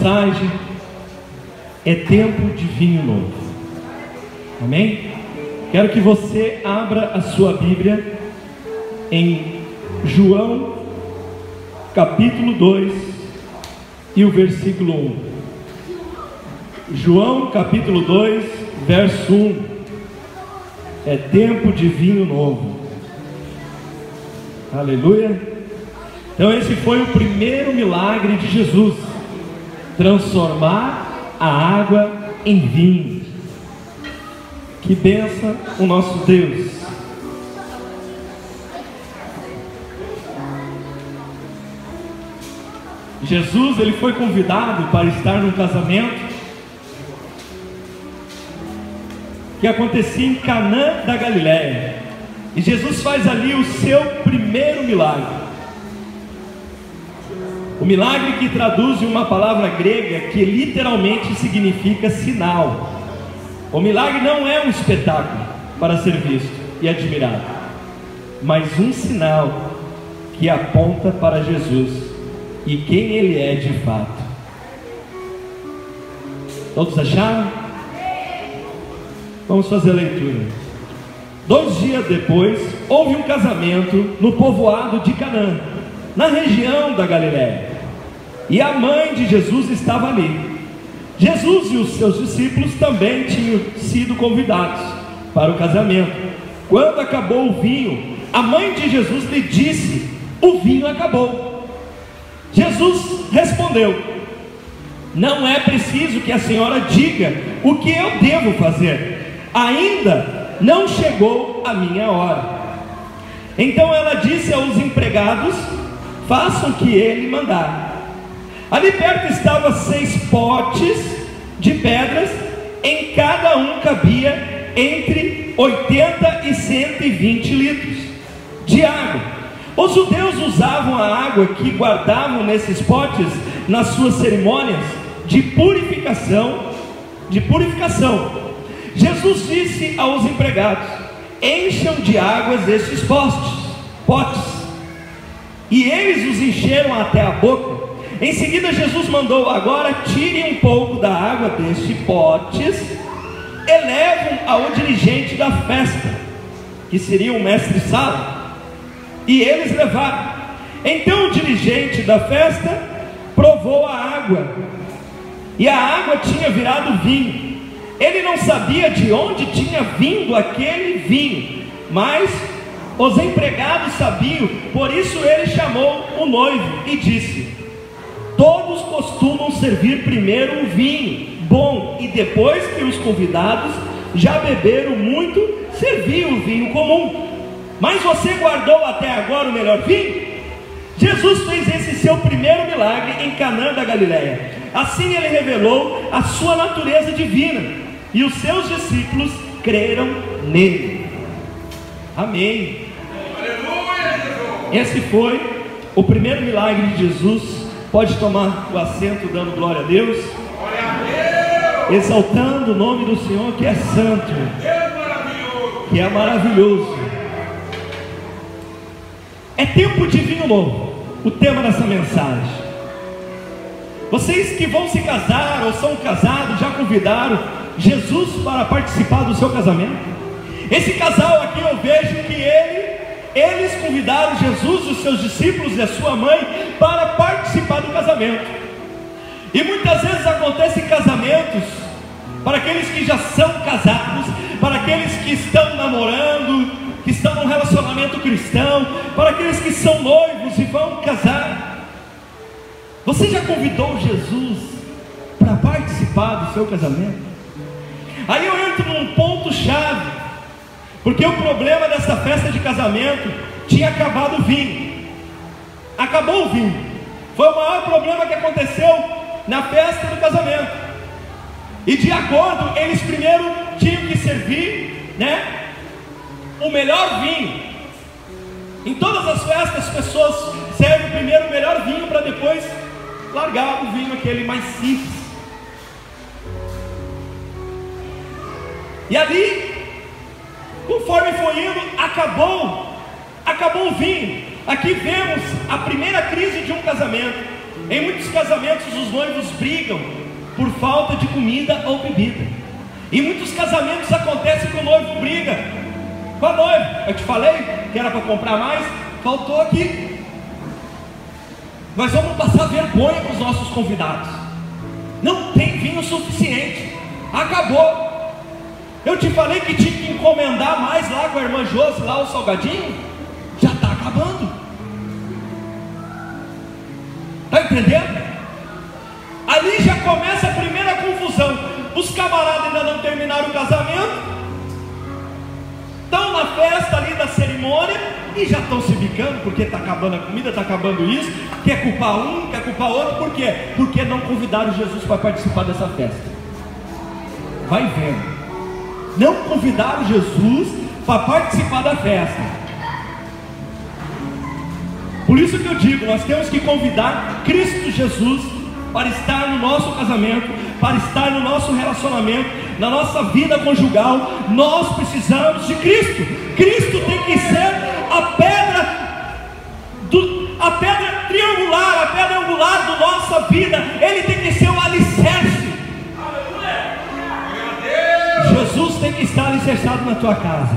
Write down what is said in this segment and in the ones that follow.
mensagem é tempo de vinho novo. Amém? Quero que você abra a sua Bíblia em João, capítulo 2 e o versículo 1. João, capítulo 2, verso 1. É tempo de vinho novo. Aleluia. Então, esse foi o primeiro milagre de Jesus: transformar a água em vinho. Que benção o nosso Deus. Jesus ele foi convidado para estar num casamento que acontecia em Canaã da Galiléia. E Jesus faz ali o seu primeiro milagre. O milagre que traduz uma palavra grega que literalmente significa sinal. O milagre não é um espetáculo para ser visto e admirado, mas um sinal que aponta para Jesus e quem ele é de fato. Todos acharam? Vamos fazer a leitura. Dois dias depois, houve um casamento no povoado de Canaã, na região da Galiléia. E a mãe de Jesus estava ali. Jesus e os seus discípulos também tinham sido convidados para o casamento. Quando acabou o vinho, a mãe de Jesus lhe disse: O vinho acabou. Jesus respondeu: Não é preciso que a senhora diga o que eu devo fazer, ainda não chegou a minha hora. Então ela disse aos empregados: Façam o que ele mandar. Ali perto estavam seis potes de pedras, em cada um cabia entre 80 e 120 litros de água. Os judeus usavam a água que guardavam nesses potes nas suas cerimônias de purificação, de purificação. Jesus disse aos empregados: Encham de águas estes postes, potes. E eles os encheram até a boca. Em seguida, Jesus mandou: Agora tirem um pouco da água destes potes, elevam ao dirigente da festa, que seria o mestre-sala, e eles levaram. Então o dirigente da festa provou a água, e a água tinha virado vinho. Ele não sabia de onde tinha vindo aquele vinho, mas os empregados sabiam, por isso ele chamou o noivo e disse: Todos costumam servir primeiro um vinho bom e depois que os convidados já beberam muito, servir o vinho comum. Mas você guardou até agora o melhor vinho? Jesus fez esse seu primeiro milagre em Canaã da Galiléia. Assim ele revelou a sua natureza divina e os seus discípulos creram nele. Amém. Esse foi o primeiro milagre de Jesus. Pode tomar o assento dando glória a Deus. Exaltando o nome do Senhor que é santo, que é maravilhoso. É tempo de vinho novo. O tema dessa mensagem. Vocês que vão se casar ou são casados, já convidaram Jesus para participar do seu casamento? Esse casal aqui eu vejo que ele, eles convidaram Jesus, os seus discípulos e a sua mãe para participar do casamento. E muitas vezes acontecem casamentos para aqueles que já são casados, para aqueles que estão namorando, que estão num relacionamento cristão, para aqueles que são noivos e vão casar. Você já convidou Jesus para participar do seu casamento? Aí eu entro num ponto chave, porque o problema dessa festa de casamento tinha acabado o vinho. Acabou o vinho. Foi o maior problema que aconteceu na festa do casamento. E de acordo, eles primeiro tinham que servir, né, o melhor vinho. Em todas as festas, as pessoas servem primeiro o melhor vinho para depois largar o vinho aquele mais simples. E ali, conforme foi indo, acabou, acabou o vinho. Aqui vemos a primeira crise de um casamento. Em muitos casamentos, os noivos brigam por falta de comida ou bebida. Em muitos casamentos acontece que o noivo briga com a noiva. Eu te falei que era para comprar mais, faltou aqui. Nós vamos passar vergonha para os nossos convidados. Não tem vinho suficiente. Acabou. Eu te falei que tinha que encomendar mais lá com a irmã Josi, lá o salgadinho. Já está acabando. Está entendendo? Ali já começa a primeira confusão. Os camaradas ainda não terminaram o casamento. Estão na festa ali da cerimônia e já estão se bicando porque está acabando a comida, está acabando isso. Quer culpar um, quer culpar outro, por quê? Porque não convidaram Jesus para participar dessa festa. Vai vendo. Não convidaram Jesus para participar da festa. Por isso que eu digo, nós temos que convidar Cristo Jesus para estar no nosso casamento, para estar no nosso relacionamento, na nossa vida conjugal. Nós precisamos de Cristo. Cristo tem que ser a pedra do, a pedra triangular, a pedra angular da nossa vida. Ele tem que ser o alicerce. Tem que estar alicerçado na tua casa.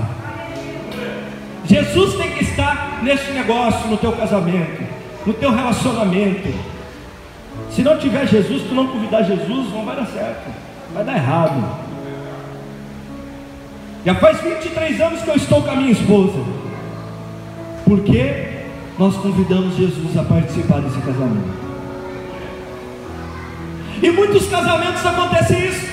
Jesus tem que estar nesse negócio, no teu casamento, no teu relacionamento. Se não tiver Jesus, tu não convidar Jesus, não vai dar certo, vai dar errado. Já faz 23 anos que eu estou com a minha esposa, porque nós convidamos Jesus a participar desse casamento. E muitos casamentos acontece isso.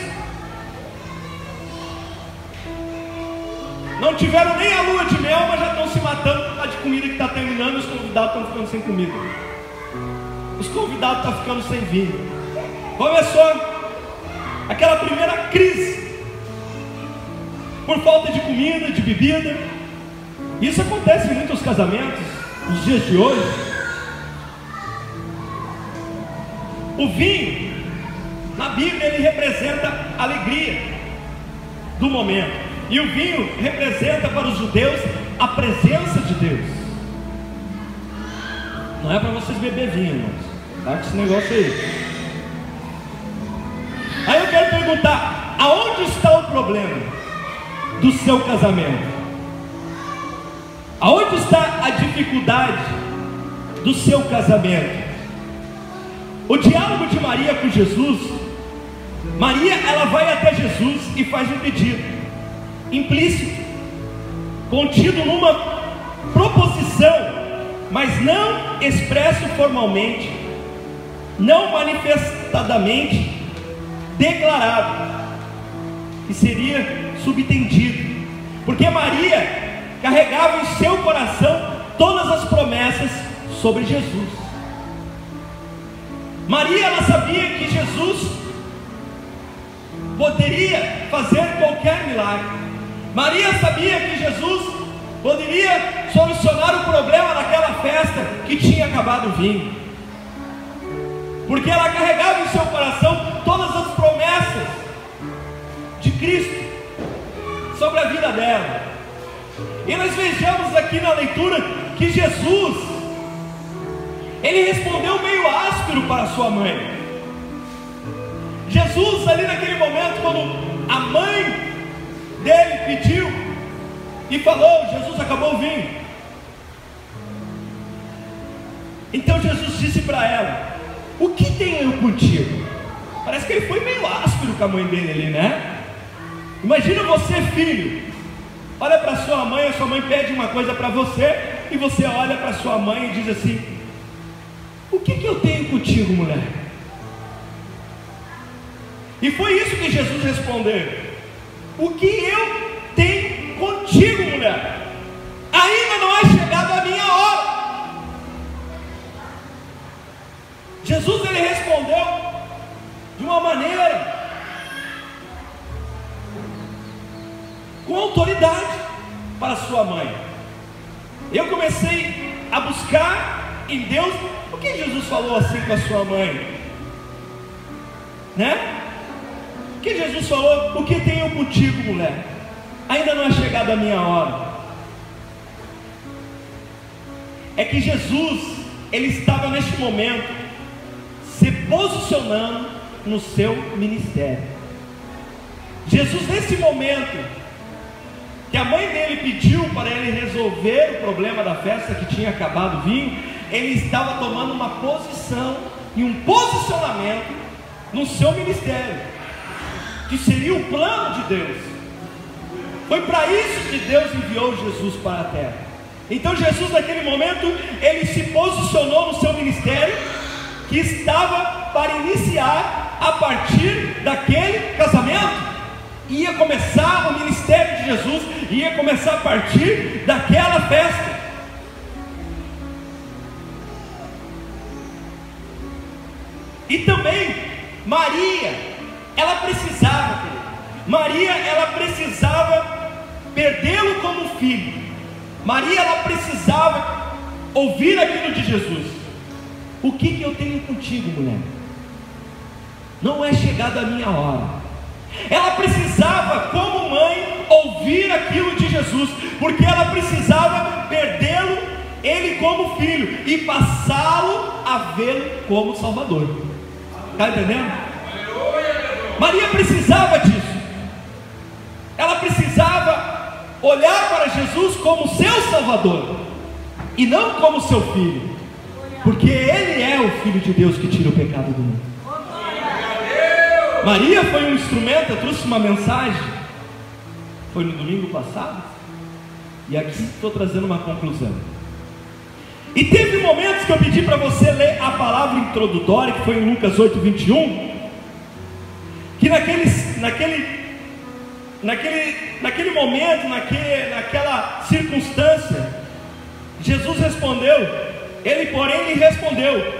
Não tiveram nem a lua de mel, mas já estão se matando por causa de comida que está terminando os convidados estão ficando sem comida. Os convidados estão ficando sem vinho. Começou aquela primeira crise. Por falta de comida, de bebida. Isso acontece em muitos casamentos, nos dias de hoje. O vinho, na Bíblia, ele representa alegria do momento. E o vinho representa para os judeus a presença de Deus. Não é para vocês beber vinho, irmãos. Tá com esse negócio aí. Aí eu quero perguntar: aonde está o problema do seu casamento? Aonde está a dificuldade do seu casamento? O diálogo de Maria com Jesus, Maria ela vai até Jesus e faz um pedido implícito, contido numa proposição, mas não expresso formalmente, não manifestadamente declarado, que seria subtendido, porque Maria carregava em seu coração todas as promessas sobre Jesus. Maria ela sabia que Jesus poderia fazer qualquer milagre. Maria sabia que Jesus poderia solucionar o problema daquela festa que tinha acabado o vinho, porque ela carregava em seu coração todas as promessas de Cristo sobre a vida dela. E nós vejamos aqui na leitura que Jesus, ele respondeu meio áspero para sua mãe. Jesus, ali naquele momento, quando a mãe dele pediu e falou: Jesus acabou o vinho. Então Jesus disse para ela: O que tenho eu contigo? Parece que ele foi meio áspero com a mãe dele ali, né? Imagina você, filho, olha para sua mãe, a sua mãe pede uma coisa para você, e você olha para sua mãe e diz assim: O que, que eu tenho contigo, mulher? E foi isso que Jesus respondeu. O que eu tenho contigo, mulher? Ainda não é chegada a minha hora. Jesus ele respondeu de uma maneira com autoridade para sua mãe. Eu comecei a buscar em Deus o que Jesus falou assim com a sua mãe, né? Que Jesus falou: O que tenho contigo, mulher? Ainda não é chegada a minha hora. É que Jesus, ele estava neste momento posicionando no seu ministério. Jesus, nesse momento, que a mãe dele pediu para ele resolver o problema da festa que tinha acabado o vinho, ele estava tomando uma posição e um posicionamento no seu ministério, que seria o plano de Deus. Foi para isso que Deus enviou Jesus para a terra. Então Jesus naquele momento ele se posicionou no seu ministério que estava para iniciar a partir daquele casamento. Ia começar o ministério de Jesus, ia começar a partir daquela festa. E também Maria, ela precisava, Maria, ela precisava perdê-lo como filho. Maria, ela precisava ouvir aquilo de Jesus. O que, que eu tenho contigo, mulher? Não é chegada a minha hora. Ela precisava, como mãe, ouvir aquilo de Jesus, porque ela precisava perdê-lo, ele como filho, e passá-lo a vê-lo como Salvador. Está entendendo? Maria precisava disso. Ela precisava olhar para Jesus como seu Salvador e não como seu filho, porque Ele é o Filho de Deus que tira o pecado do mundo. Maria foi um instrumento, eu trouxe uma mensagem, foi no domingo passado, e aqui estou trazendo uma conclusão. E teve momentos que eu pedi para você ler a palavra introdutória, que foi em Lucas 8, 21, que naquele, naquele, naquele, naquele momento, naquele, naquela circunstância, Jesus respondeu, ele porém lhe respondeu: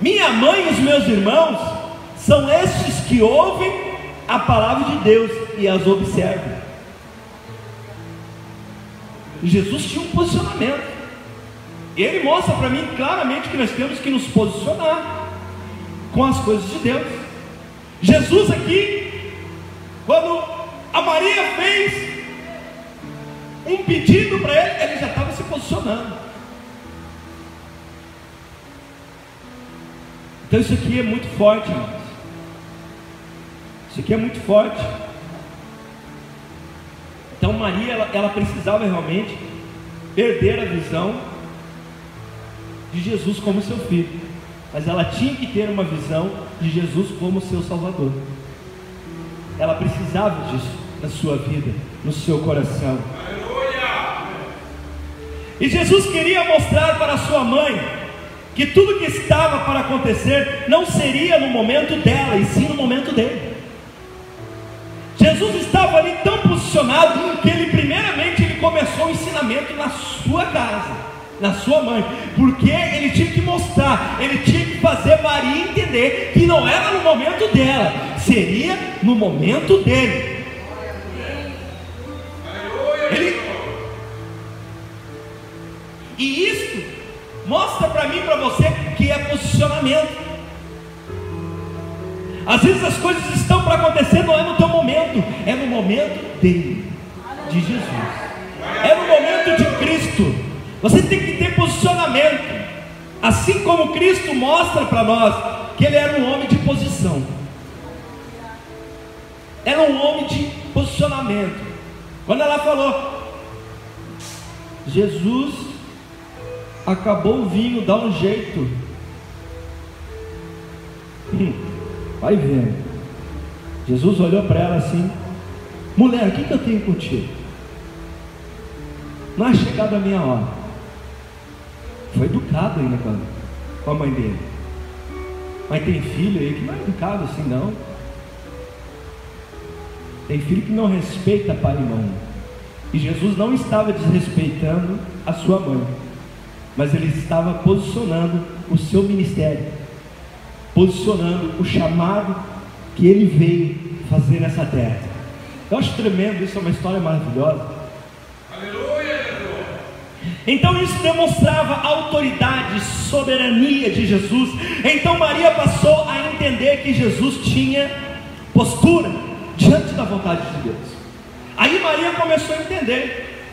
Minha mãe e os meus irmãos são estes que ouvem a palavra de Deus e as observam. Jesus tinha um posicionamento. Ele mostra para mim claramente que nós temos que nos posicionar com as coisas de Deus. Jesus aqui, quando a Maria fez um pedido para ele, ele já estava se posicionando. Então isso aqui é muito forte, irmãos. Isso aqui é muito forte. Então Maria, ela, ela precisava realmente perder a visão de Jesus como seu filho, mas ela tinha que ter uma visão de Jesus como seu Salvador. Ela precisava disso na sua vida, no seu coração. E Jesus queria mostrar para sua mãe que tudo que estava para acontecer não seria no momento dela, e sim no momento dele. Jesus estava ali tão posicionado que ele primeiramente ele começou o ensinamento na sua casa na sua mãe, porque ele tinha que mostrar, ele tinha que fazer Maria entender que não era no momento dela, seria no momento dele. Ele... E isso mostra para mim para você que é posicionamento. Às vezes as coisas estão para acontecer, não é no teu momento, é no momento dele, de Jesus. É no momento de Cristo. Você tem que ter posicionamento. Assim como Cristo mostra para nós que ele era um homem de posição. Era um homem de posicionamento. Quando ela falou, Jesus acabou o vinho, dá um jeito. Hum, vai vendo. Jesus olhou para ela assim: mulher, o que, que eu tenho contigo? Não é chegada a minha hora. Foi educado ainda com a, com a mãe dele. Mas tem filho aí que não é educado assim não. Tem filho que não respeita pai e mãe. E Jesus não estava desrespeitando a sua mãe, mas ele estava posicionando o seu ministério, posicionando o chamado que ele veio fazer nessa terra. Eu acho tremendo, isso é uma história maravilhosa. Então isso demonstrava a autoridade, soberania de Jesus. Então Maria passou a entender que Jesus tinha postura diante da vontade de Deus. Aí Maria começou a entender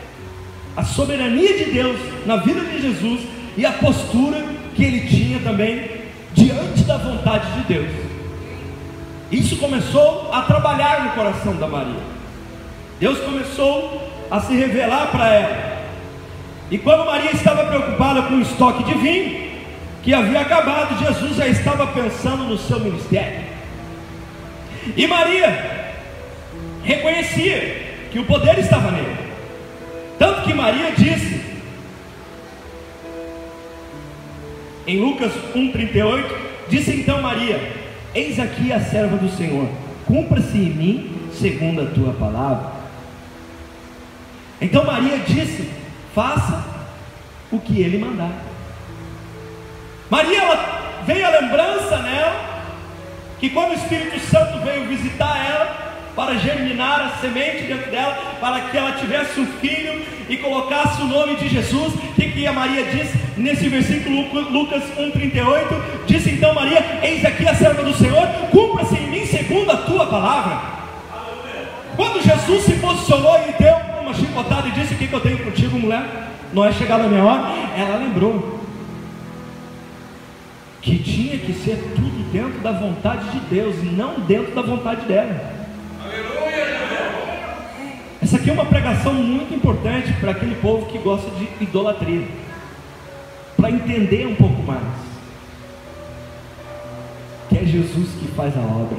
a soberania de Deus na vida de Jesus e a postura que ele tinha também diante da vontade de Deus. Isso começou a trabalhar no coração da Maria. Deus começou a se revelar para ela. E quando Maria estava preocupada com o estoque de vinho, que havia acabado, Jesus já estava pensando no seu ministério. E Maria reconhecia que o poder estava nele. Tanto que Maria disse, em Lucas 1,38, disse então Maria: Eis aqui a serva do Senhor, cumpra-se em mim segundo a tua palavra. Então Maria disse: Faça o que ele mandar. Maria ela, veio a lembrança nela que quando o Espírito Santo veio visitar ela, para germinar a semente dentro dela, para que ela tivesse um filho e colocasse o nome de Jesus. O que, que a Maria diz nesse versículo Lucas 1,38? Disse então Maria: Eis aqui a serva do Senhor, cumpra-se em mim segundo a tua palavra. Quando Jesus se posicionou e deu uma chicotada e disse: O que, que eu tenho contigo, mulher? Não é chegada a minha hora? Ela lembrou que tinha que ser tudo dentro da vontade de Deus e não dentro da vontade dela. Essa aqui é uma pregação muito importante para aquele povo que gosta de idolatria, para entender um pouco mais. Que é Jesus que faz a obra.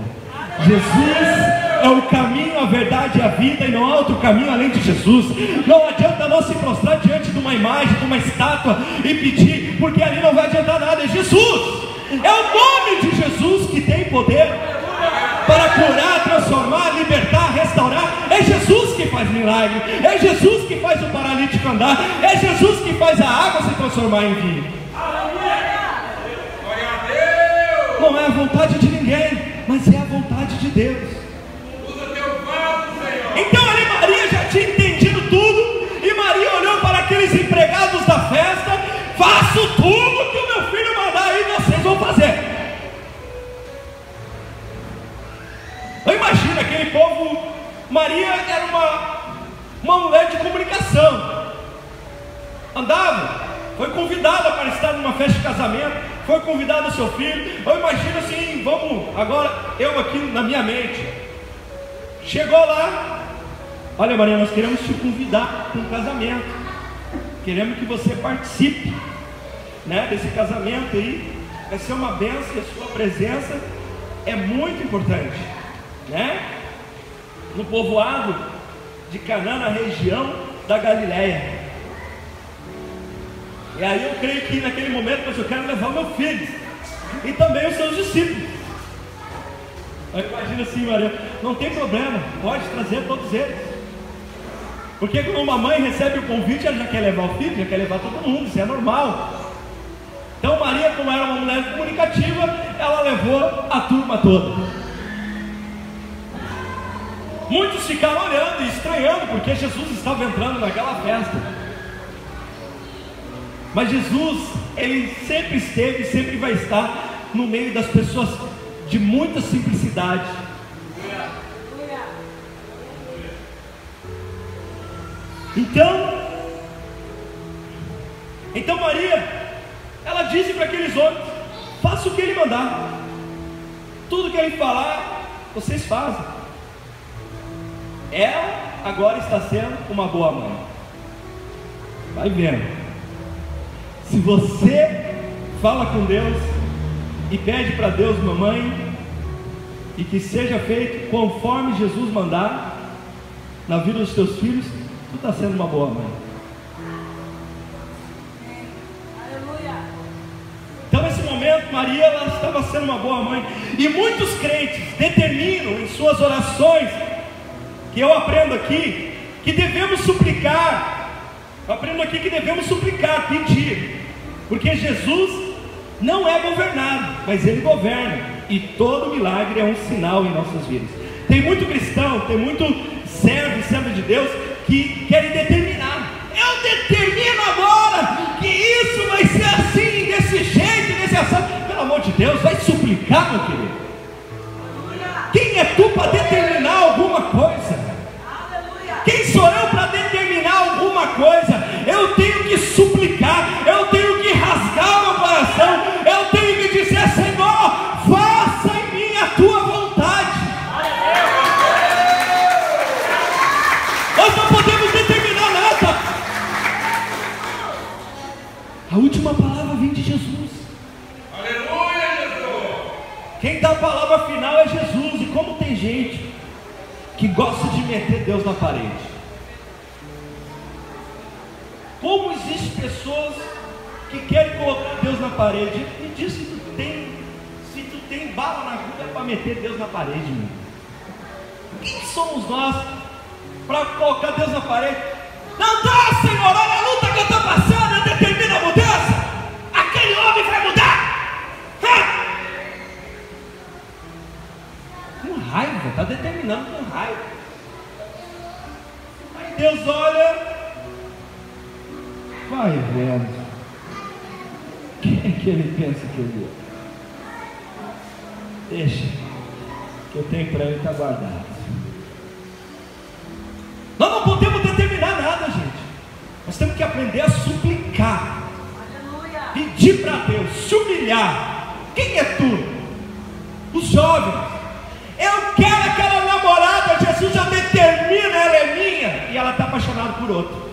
Jesus é o caminho, a verdade e a vida, e não há outro caminho além de Jesus. Não adianta nós se prostrar diante de uma imagem, de uma estátua e pedir, porque ali não vai adiantar nada. É Jesus, é o nome de Jesus que tem poder para curar, transformar, libertar, restaurar. É Jesus que faz milagre, é Jesus que faz o paralítico andar, é Jesus que faz a água se transformar em vinho. Não é a vontade de ninguém, mas é a vontade de Deus. Festa: faço tudo que o meu filho mandar e vocês vão fazer. Eu imagino aquele povo. Maria era uma, uma mulher de comunicação. Andava, foi convidada para estar numa festa de casamento, foi convidada o seu filho. Eu imagino assim, vamos, agora eu aqui na minha mente. Chegou lá, olha Maria, nós queremos te convidar para um casamento. Queremos que você participe né, desse casamento aí. Vai ser uma benção e a sua presença é muito importante né? no povoado de Canaã, na região da Galiléia. E aí eu creio que naquele momento, eu quero levar meu filho e também os seus discípulos. Eu imagino assim, Maria, não tem problema, pode trazer todos eles. Porque quando uma mãe recebe o convite, ela já quer levar o filho, já quer levar todo mundo, isso é normal. Então Maria, como era uma mulher comunicativa, ela levou a turma toda. Muitos ficaram olhando e estranhando, porque Jesus estava entrando naquela festa. Mas Jesus, ele sempre esteve e sempre vai estar no meio das pessoas de muita simplicidade. Então, então Maria, ela disse para aqueles homens: faça o que ele mandar, tudo que ele falar, vocês fazem. Ela agora está sendo uma boa mãe. Vai vendo. Se você fala com Deus e pede para Deus, mamãe, e que seja feito conforme Jesus mandar na vida dos teus filhos, tu está sendo uma boa mãe. Então, nesse momento, Maria ela estava sendo uma boa mãe. E muitos crentes determinam em suas orações que eu aprendo aqui que devemos suplicar. Eu aprendo aqui que devemos suplicar, pedir, porque Jesus não é governado, mas ele governa, e todo milagre é um sinal em nossas vidas. Tem muito cristão, tem muito servo e servo de Deus que querem determinar. Eu determino agora que isso vai ser assim, desse jeito, desse assim. Pelo amor de Deus, vai suplicar, meu querido. Quem é tu para determinar alguma coisa? Quem sou eu para determinar alguma coisa? Eu tenho que suplicar, palavra final é Jesus. E como tem gente que gosta de meter Deus na parede. Como existem pessoas que querem colocar Deus na parede? Me diz se tu tem, se tu tem bala na agulha para meter Deus na parede, meu. Quem somos nós para colocar Deus na parede? Não dá, Senhor, olha a luta que eu estou passando, a raiva, está determinando com raiva. Aí Deus olha, vai vendo. Quem é que ele pensa que ele é? Deixa, que eu tenho para ele estar tá guardado. Nós não podemos determinar nada, gente. Nós temos que aprender a suplicar, pedir para Deus, se humilhar. Quem é tu? Os jovens. Outro.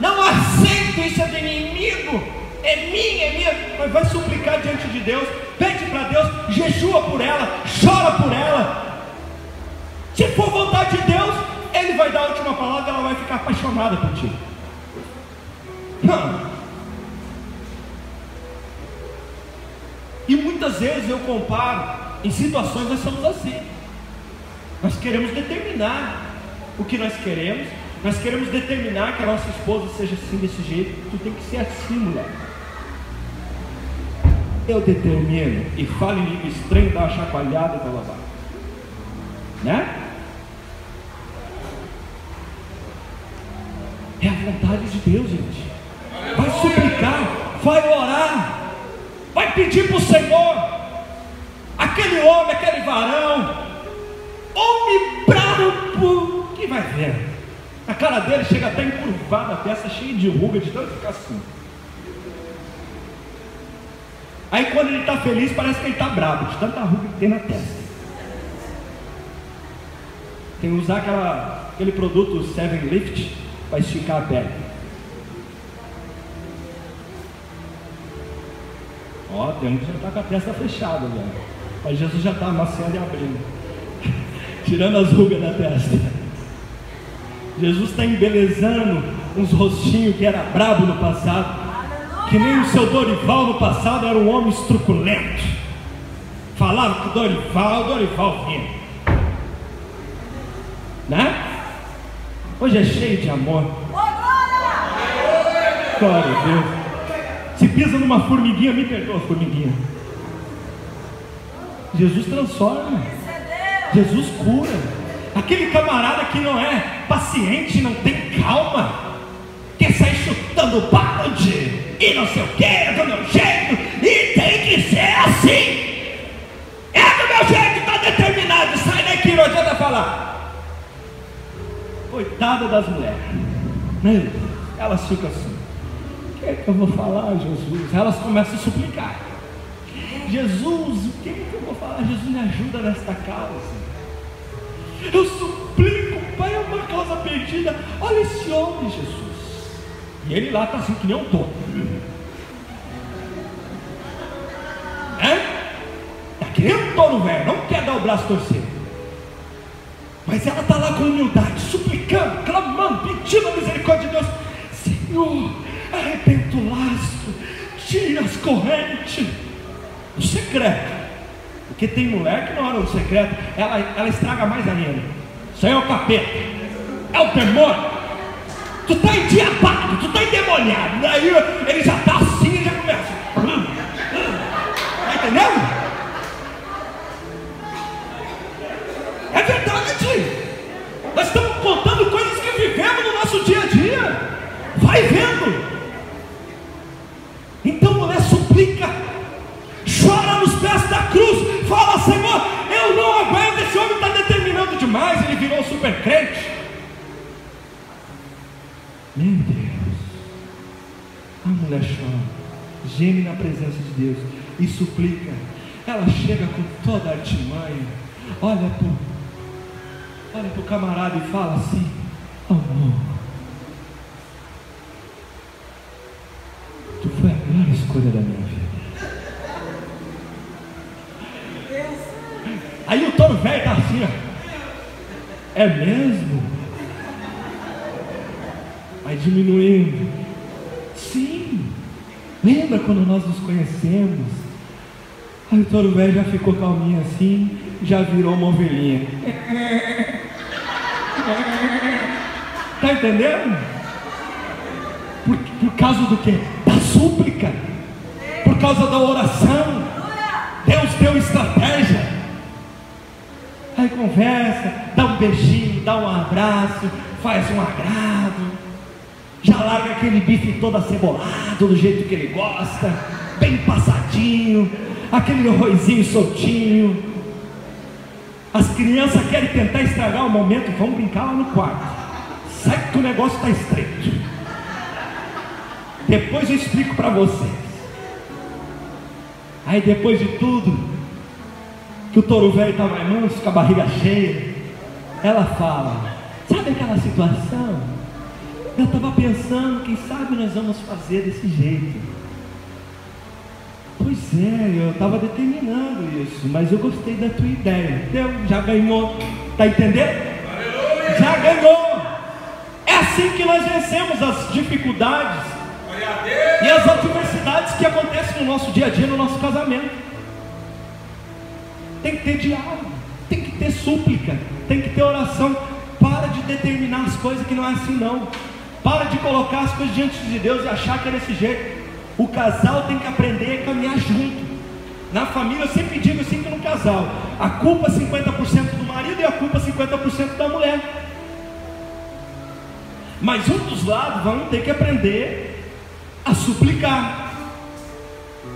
Não aceito isso é do inimigo, é minha, é minha, mas vai suplicar diante de Deus, pede para Deus, jejua por ela, chora por ela, se for vontade de Deus, Ele vai dar a última palavra, ela vai ficar apaixonada por ti. Não. E muitas vezes eu comparo, em situações nós somos assim. Nós queremos determinar o que nós queremos, nós queremos determinar que a nossa esposa seja assim desse jeito, tu tem que ser assim, mulher. Eu determino e falo em língua estranha, dá uma chacoalhada e vai lavar. Né? É a vontade de Deus, gente. Vai suplicar, vai orar, vai pedir para o Senhor. Aquele homem, aquele varão, homem vai ver. A cara dele chega até encurvada, a peça cheia de ruga, de tanto ficar assim. Aí quando ele está feliz, parece que ele está bravo, de tanta ruga que tem na testa. Tem que usar aquela, aquele produto Seven Lift para esticar a pele. Ó, tem um que já está com a testa fechada, velho. Mas Jesus já está amaciando e abrindo. Tirando as rugas da testa. Jesus está embelezando uns rostinhos que era brabo no passado. Que nem o seu Dorival no passado era um homem estruculento. Falaram que Dorival, Dorival vinha. Né? Hoje é cheio de amor. Glória a Deus. Se pisa numa formiguinha, me perdoa, formiguinha. Jesus transforma. Jesus cura. Aquele camarada que não é paciente, não tem calma, quer sair chutando balde e não sei o que, é do meu jeito, e tem que ser assim. É do meu jeito, está determinado. Sai daqui, não adianta falar. Coitada das mulheres. Né? Elas ficam assim. O que é que eu vou falar, Jesus? Elas começam a suplicar. Jesus, o que é que eu vou falar? Jesus, me ajuda nesta causa. Eu suplico, Pai, é uma causa perdida. Olha esse homem, Jesus. E ele lá está assim que nem um topo. É? Está que nem um touro velho, não quer dar o braço torcido. Mas ela está lá com humildade, suplicando, clamando, pedindo a misericórdia de Deus. Senhor, arrebenta o laço, tira as correntes. O secreto. Porque tem mulher que na hora do secreto, ela, ela estraga mais ainda. Isso aí é o capeta. É o demônio. Tu está endiabado, tu está endemoniado. Daí ele já está assim e já começa. Está entendendo? É verdade. Nós estamos contando coisas que vivemos no nosso dia a dia. Vai vendo. Demais. Ele virou super crente. Meu Deus. A mulher chora. Geme na presença de Deus. E suplica. Ela chega com toda a artimanha. Olha, por olha para o camarada e fala assim: Amor, tu foi a melhor escolha da minha vida. Aí o touro velho tá assim, ó. É mesmo? Vai diminuindo. Sim. Lembra quando nós nos conhecemos? Aí o touro velho já ficou calminho assim, já virou uma ovelhinha. Tá entendendo? Por, por causa do que? Da súplica. Por causa da oração. Deus deu estratégia. Aí conversa, dá um beijinho, dá um abraço, faz um agrado. Já larga aquele bife todo acebolado, do jeito que ele gosta, bem passadinho, aquele arrozinho soltinho. As crianças querem tentar estragar o momento, vamos brincar lá no quarto. Sai que o negócio está estreito. Depois eu explico para vocês. Aí depois de tudo, que o touro velho estava manso, com a barriga cheia, ela fala: Sabe aquela situação? Eu estava pensando, quem sabe nós vamos fazer desse jeito. Pois é, eu estava determinando isso, mas eu gostei da tua ideia. Deu, já ganhou, tá entendendo? Já ganhou. É assim que nós vencemos as dificuldades e as adversidades que acontecem no nosso dia a dia, no nosso casamento. Tem que ter diálogo, tem que ter súplica, tem que ter oração. Para de determinar as coisas que não é assim não. Para de colocar as coisas diante de Deus e achar que é desse jeito. O casal tem que aprender a caminhar junto. Na família eu sempre digo assim que no casal, a culpa é 50% do marido e a culpa é 50% da mulher. Mas um dos lados vão ter que aprender a suplicar.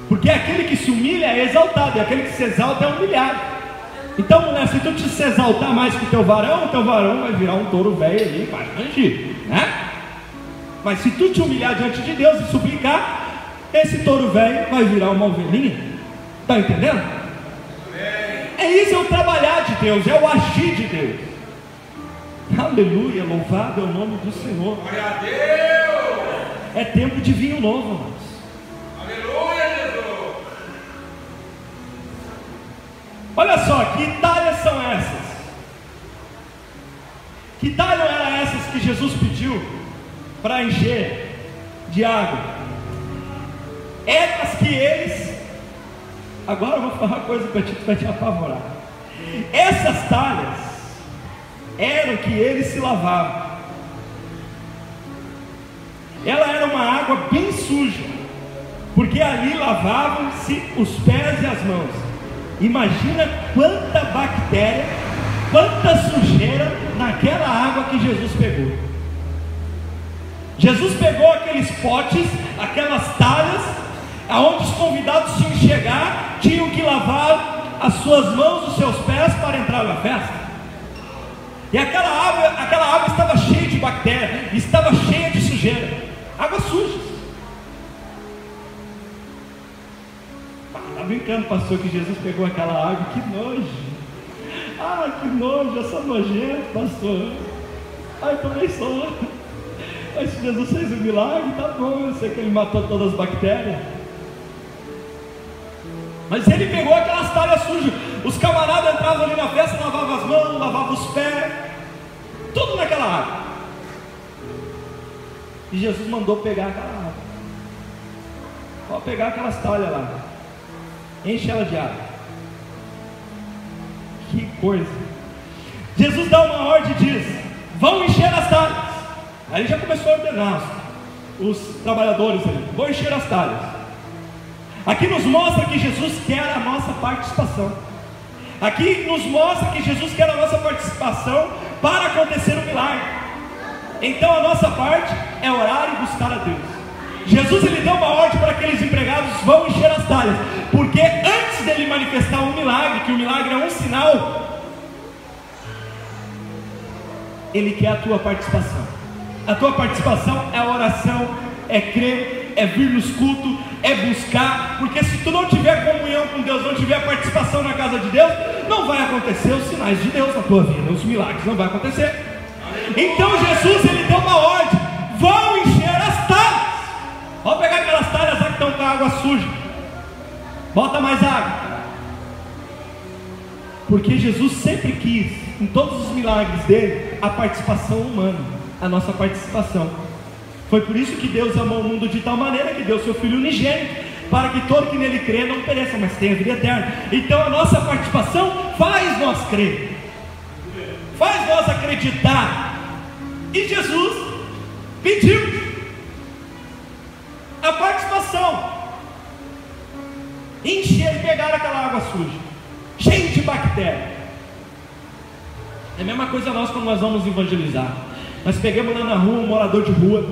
Porque aquele que se humilha é exaltado, e aquele que se exalta é humilhado. Então, mulher, se tu te se exaltar mais que o teu varão, o teu varão vai virar um touro velho ali, vai rangir, né? Mas se tu te humilhar diante de Deus e suplicar, esse touro velho vai virar uma ovelhinha. Está entendendo? É isso, é o trabalhar de Deus, é o agir de Deus. Aleluia, louvado é o nome do Senhor. Glória a Deus! É tempo de vinho novo, Olha só, que talhas são essas? Que talhas eram essas que Jesus pediu para encher de água? Essas que eles. Agora eu vou falar uma coisa para ti que vai te apavorar. Essas talhas eram que eles se lavavam. Ela era uma água bem suja, porque ali lavavam-se os pés e as mãos. Imagina quanta bactéria, quanta sujeira naquela água que Jesus pegou. Jesus pegou aqueles potes, aquelas talhas, aonde os convidados tinham que chegar, tinham que lavar as suas mãos, os seus pés para entrar na festa. E aquela água, aquela água estava cheia de bactéria, estava cheia de sujeira, água suja. Brincando, pastor, que Jesus pegou aquela água, que nojo. Ah, que nojo, eu sou nojento, pastor. Ai, também sou. Mas se Jesus fez um milagre, tá bom, eu sei que ele matou todas as bactérias. Mas ele pegou aquelas talhas sujas. Os camaradas entravam ali na festa, lavavam as mãos, lavavam os pés, tudo naquela água. E Jesus mandou pegar aquela água. Pode pegar aquelas talhas lá. Enche ela de água. Que coisa. Jesus dá uma ordem e diz: Vão encher as talhas. Aí já começou a ordenar os, trabalhadores ali: Vão encher as talhas. Aqui nos mostra que Jesus quer a nossa participação. Aqui nos mostra que Jesus quer a nossa participação para acontecer o milagre. Então a nossa parte é orar e buscar a Deus. Jesus ele deu uma ordem para aqueles empregados vão encher as talhas, porque antes dele manifestar um milagre, que o milagre é um sinal, ele quer a tua participação. A tua participação é oração, é crer, é vir nos cultos, é buscar, porque se tu não tiver comunhão com Deus, não tiver participação na casa de Deus, não vai acontecer os sinais de Deus na tua vida, os milagres não vai acontecer. Então Jesus ele deu uma ordem: vão encher as talhas. Vamos pegar aquelas talhas lá que estão com a água suja. Bota mais água. Porque Jesus sempre quis, em todos os milagres dele, a participação humana, a nossa participação. Foi por isso que Deus amou o mundo de tal maneira que deu seu Filho unigênito, para que todo que nele crê não pereça, mas tenha vida eterna. Então a nossa participação faz nós crer, faz nós acreditar. E Jesus pediu a participação. Encher e pegar aquela água suja, cheia de bactéria. É a mesma coisa nós quando nós vamos evangelizar. Nós pegamos lá na rua um morador de rua,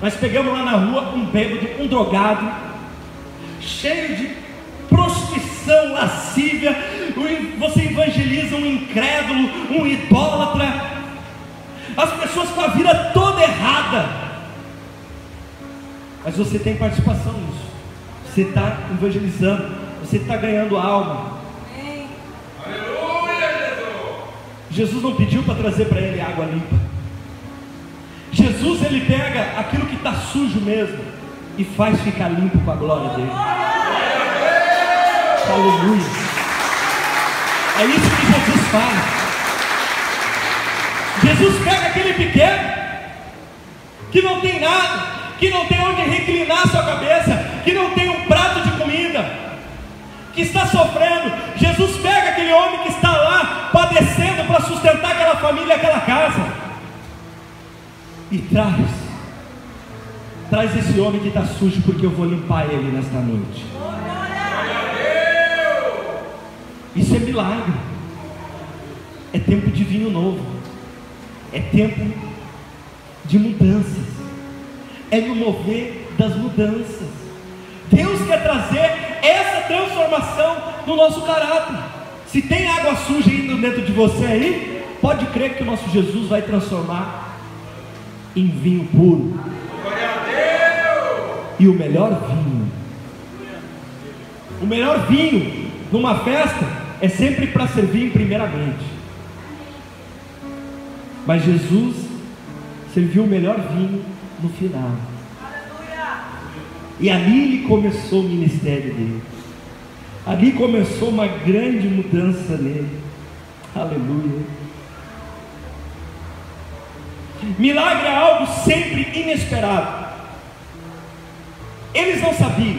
nós pegamos lá na rua um bêbado, um drogado, cheio de prostituição lascívia. Você evangeliza um incrédulo, um idólatra, as pessoas com a vida toda errada. Mas você tem participação nisso. Você está evangelizando, você está ganhando alma. Aleluia, Jesus. Jesus não pediu para trazer para ele água limpa. Jesus ele pega aquilo que está sujo mesmo e faz ficar limpo com a glória dele. Aleluia. É isso que Jesus faz. Jesus pega aquele pequeno que não tem nada, que não tem onde reclinar sua cabeça, que não tem um prato de comida, que está sofrendo. Jesus pega aquele homem que está lá padecendo para sustentar aquela família, aquela casa, e traz, traz esse homem que está sujo, porque eu vou limpar ele nesta noite. Isso é milagre. É tempo de vinho novo. É tempo de mudanças. É no mover das mudanças. Deus quer trazer essa transformação no nosso caráter. Se tem água suja indo dentro de você aí, pode crer que o nosso Jesus vai transformar em vinho puro. E o melhor vinho. O melhor vinho numa festa é sempre para servir primeiramente. Mas Jesus serviu o melhor vinho no final. E ali ele começou o ministério dele. Ali começou uma grande mudança nele. Aleluia. Milagre é algo sempre inesperado. Eles não sabiam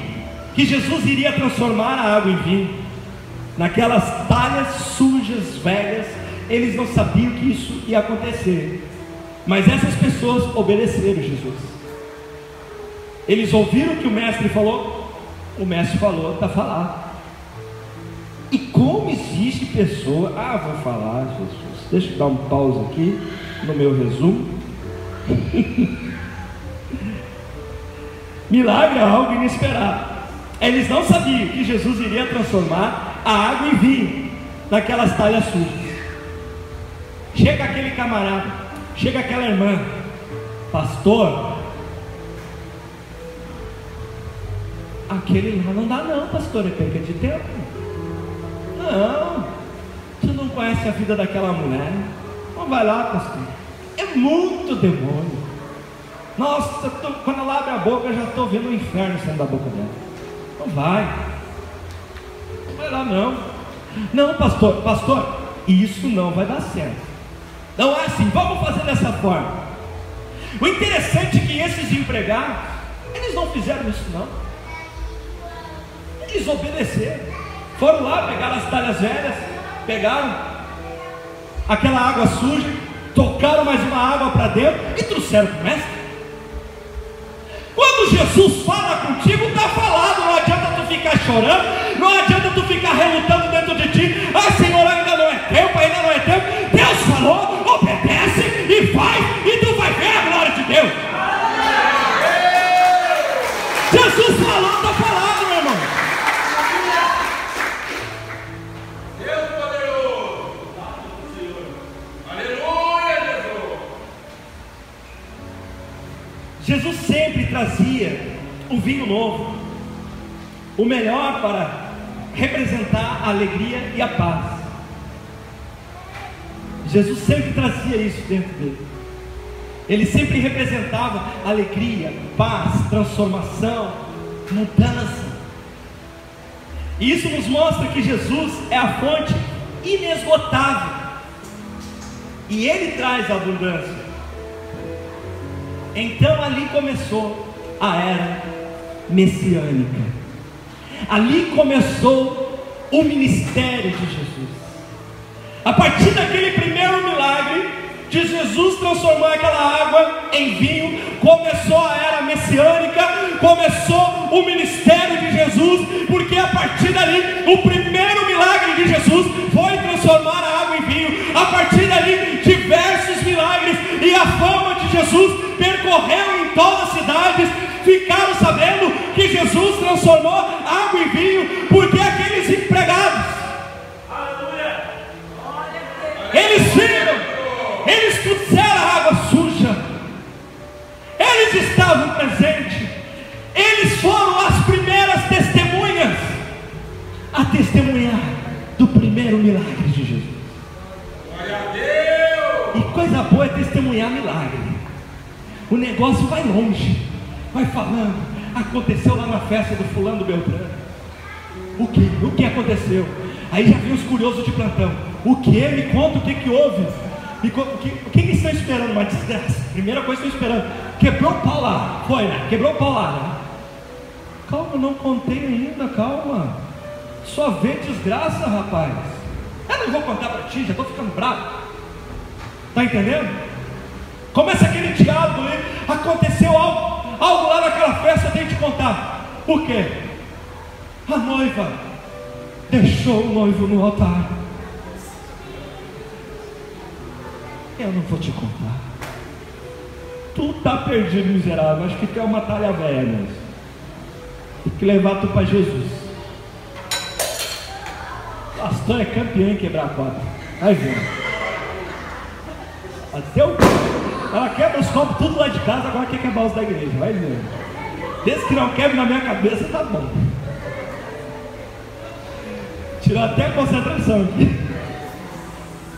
que Jesus iria transformar a água em vinho. Naquelas talhas sujas, velhas, eles não sabiam que isso ia acontecer. Mas essas pessoas obedeceram Jesus. Eles ouviram o que o mestre falou, o mestre falou, está falado. E como existe pessoa, ah, vou falar, Jesus, deixa eu dar um pause aqui no meu resumo. Milagre é algo inesperado. Eles não sabiam que Jesus iria transformar a água em vinho naquelas talhas sujas. Chega aquele camarada, chega aquela irmã, pastor, aquele lá não dá não, pastor, é perca de tempo. Não, você não conhece a vida daquela mulher. Não vai lá, pastor. É muito demônio. Nossa, tô- quando ela abre a boca, eu já estou vendo o inferno saindo da boca dela. Não vai. Não vai lá não. Não, pastor, pastor, isso não vai dar certo. Não é assim, vamos fazer dessa forma. O interessante é que esses empregados, eles não fizeram isso não. Eles obedeceram. Foram lá, pegaram as talhas velhas, pegaram aquela água suja, tocaram mais uma água para dentro e trouxeram para o mestre. Quando Jesus fala contigo, está falado, não adianta tu ficar chorando, não adianta tu ficar relutando dentro de ti, ah Senhor, o melhor para representar a alegria e a paz. Jesus sempre trazia isso dentro dele. Ele sempre representava alegria, paz, transformação, mudança. E isso nos mostra que Jesus é a fonte inesgotável. E Ele traz abundância. Então ali começou a era messiânica. Ali começou o ministério de Jesus. A partir daquele primeiro milagre, de Jesus transformar aquela água em vinho, começou a era messiânica, começou o ministério de Jesus, porque a partir dali, o primeiro milagre de Jesus foi transformar a água em vinho. A partir dali, diversos milagres e a fama de Jesus percorreu em todas as cidades, ficaram sabendo que Jesus transformou água em vinho, porque aqueles empregados, eles viram, eles trouxeram a água suja, eles estavam presentes, eles foram as primeiras testemunhas a testemunhar do primeiro milagre de Jesus. E coisa boa é testemunhar milagre. O negócio vai longe, vai falando. Aconteceu lá na festa do fulano Beltrano. O que? O que aconteceu? Aí já vem os curiosos de plantão. O que? Me conta o que, que houve. Me o, que, o que, que estão esperando? Uma desgraça. Primeira coisa que estão esperando. Quebrou o pau lá. Foi, né? Quebrou o pau lá. Né? Calma, não contei ainda, calma. Só vê desgraça, rapaz. Eu não vou contar para ti, já estou ficando bravo. Está entendendo? Começa aquele diálogo ali. Aconteceu algo, algo lá naquela festa, tenho que contar. Por quê? A noiva deixou o noivo no altar. Eu não vou te contar. Tu tá perdido, miserável. Acho que tu é uma talha velha mesmo. Tem que levar tu para Jesus. Pastor é campeão em quebrar a quadra. Vai ver. Até o. Ela quebra os copos tudo lá de casa, agora quer quebrar os da igreja. Vai ver. Desde que não quebre na minha cabeça, tá bom. Tirou até a concentração aqui.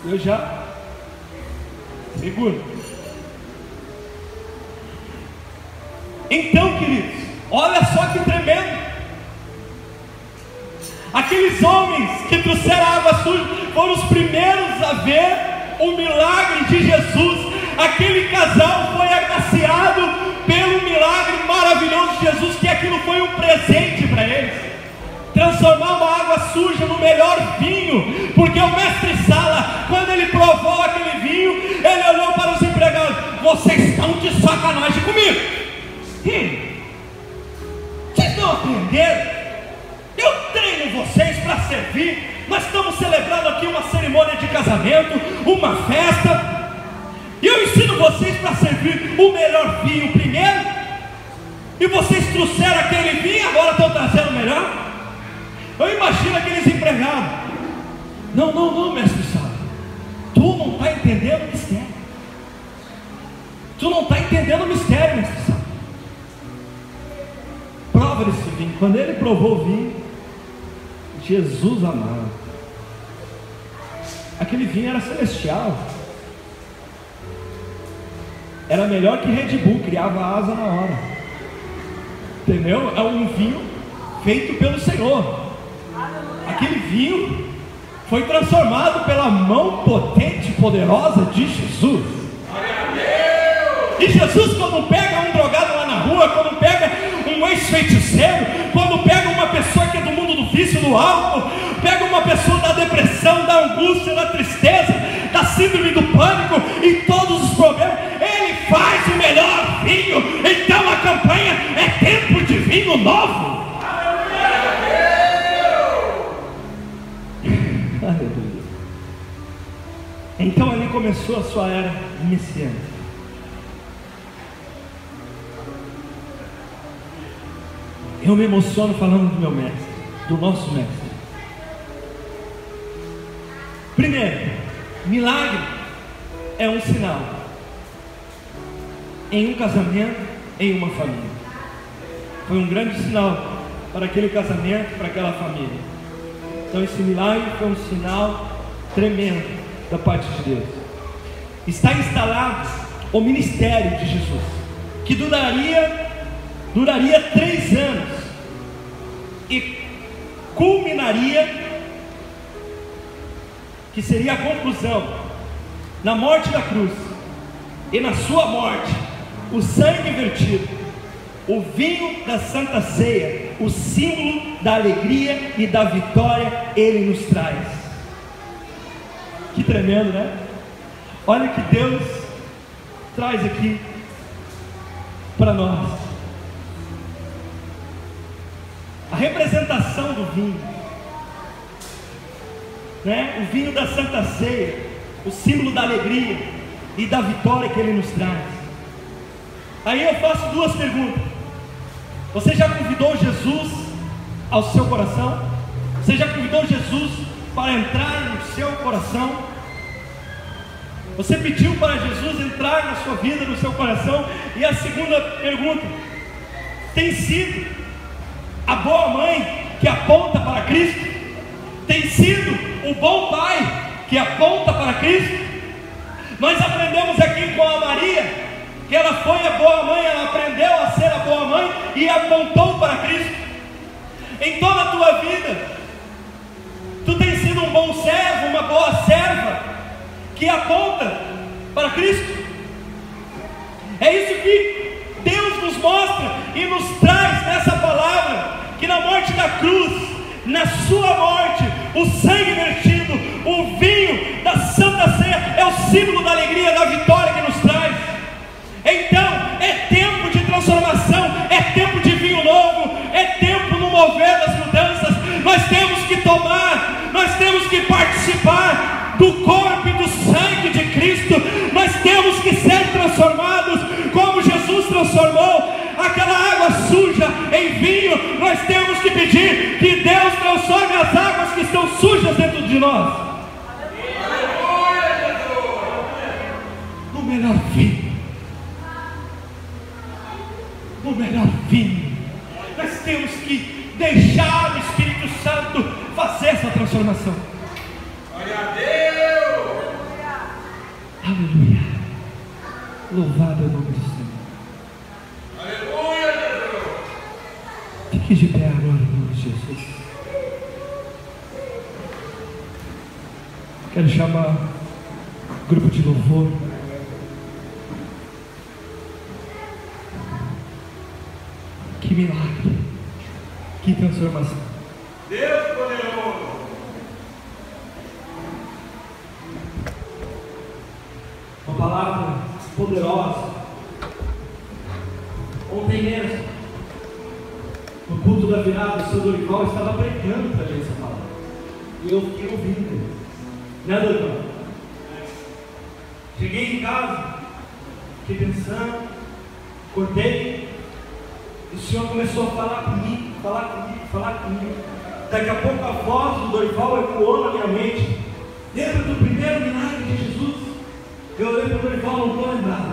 Eu já. Seguro. Então, queridos, olha só que tremendo. Aqueles homens que trouxeram água suja foram os primeiros a ver o milagre de Jesus. Aquele casal foi agraciado pelo milagre maravilhoso de Jesus, que aquilo foi um presente para eles transformar uma água suja no melhor vinho, porque o mestre Sala, quando ele provou aquele vinho, ele olhou para os empregados: vocês estão de sacanagem comigo. Hum, vocês não aprenderam? Eu treino vocês para servir. Nós estamos celebrando aqui uma cerimônia de casamento, uma festa. O melhor vinho primeiro. E vocês trouxeram aquele vinho, agora estão trazendo o melhor. Eu imagino aqueles empregados. Não, não, não, mestre Sala. Tu não está entendendo o mistério. Tu não está entendendo o mistério, mestre Sala. Prova desse vinho. Quando ele provou o vinho, Jesus amado. Aquele vinho era celestial. Era melhor que Red Bull, criava asa na hora. Entendeu? É um vinho feito pelo Senhor. Aquele vinho foi transformado pela mão potente e poderosa de Jesus. E Jesus, quando pega um drogado lá na rua, quando pega um ex-feiticeiro, quando pega uma pessoa que é do mundo do vício, do álcool, pega uma pessoa da depressão, da angústia, da tristeza, da síndrome do pânico e todos os problemas, faz o melhor vinho. Então a campanha é tempo de vinho novo. Aleluia. Então ali começou a sua era messiânica. Eu me emociono falando do meu mestre, do nosso mestre. Primeiro, milagre é um sinal em um casamento, em uma família. Foi um grande sinal para aquele casamento, para aquela família. Então esse milagre foi um sinal tremendo da parte de Deus. Está instalado o ministério de Jesus, que duraria duraria três anos e culminaria que seria a conclusão, na morte da cruz e na sua morte, o sangue vertido, o vinho da santa ceia, o símbolo da alegria e da vitória, ele nos traz. Que tremendo, né? Olha que Deus traz aqui para nós. A representação do vinho, né? O vinho da Santa Ceia, o símbolo da alegria e da vitória que ele nos traz. Aí eu faço duas perguntas. Você já convidou Jesus ao seu coração? Você já convidou Jesus para entrar no seu coração? Você pediu para Jesus entrar na sua vida, no seu coração? E a segunda pergunta: tem sido a boa mãe que aponta para Cristo? Tem sido o bom pai que aponta para Cristo? Nós aprendemos aqui com a Maria que ela foi a boa mãe, ela aprendeu a ser a boa mãe e apontou para Cristo. Em toda a tua vida, tu tens sido um bom servo, uma boa serva que aponta para Cristo. É isso que Deus nos mostra e nos traz nessa palavra: que na morte da cruz, na sua morte, o sangue vertido, o vinho da Santa Ceia é o símbolo da alegria, da vitória que nos traz. Então, é tempo de transformação, é tempo de vinho novo, é tempo no mover das mudanças. Nós temos que tomar, nós temos que participar do corpo e do sangue de Cristo. Nós temos que ser transformados como Jesus transformou aquela água suja em vinho. Nós temos que pedir que Deus transforme as águas que estão sujas dentro de nós. No melhor vinho. No melhor vinho. Nós temos que deixar o Espírito Santo fazer essa transformação. Glória a Deus! Aleluia. Louvado é o nome do Senhor. Aleluia! Fique de pé agora em nome de Jesus. Quero chamar o grupo de louvor. Que milagre. Que transformação. Deus poderoso! Uma palavra poderosa. Ontem mesmo, no culto da virada, o seu Dorival estava pregando para a gente essa palavra. E eu fiquei ouvindo. Né, Dorival? Cheguei em casa, fiquei pensando, acordei, e o Senhor começou a falar comigo, falar comigo, falar comigo. Daqui a pouco a voz do Dorival ecoou na minha mente. Lembra do primeiro milagre de Jesus? Eu olhei para o Dorival, não estou lembrado.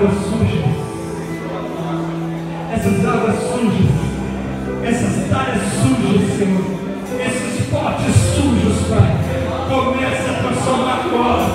águas sujas, essas águas sujas, essas talhas sujas, Senhor, esses potes sujos, Pai, começa a transformar agora.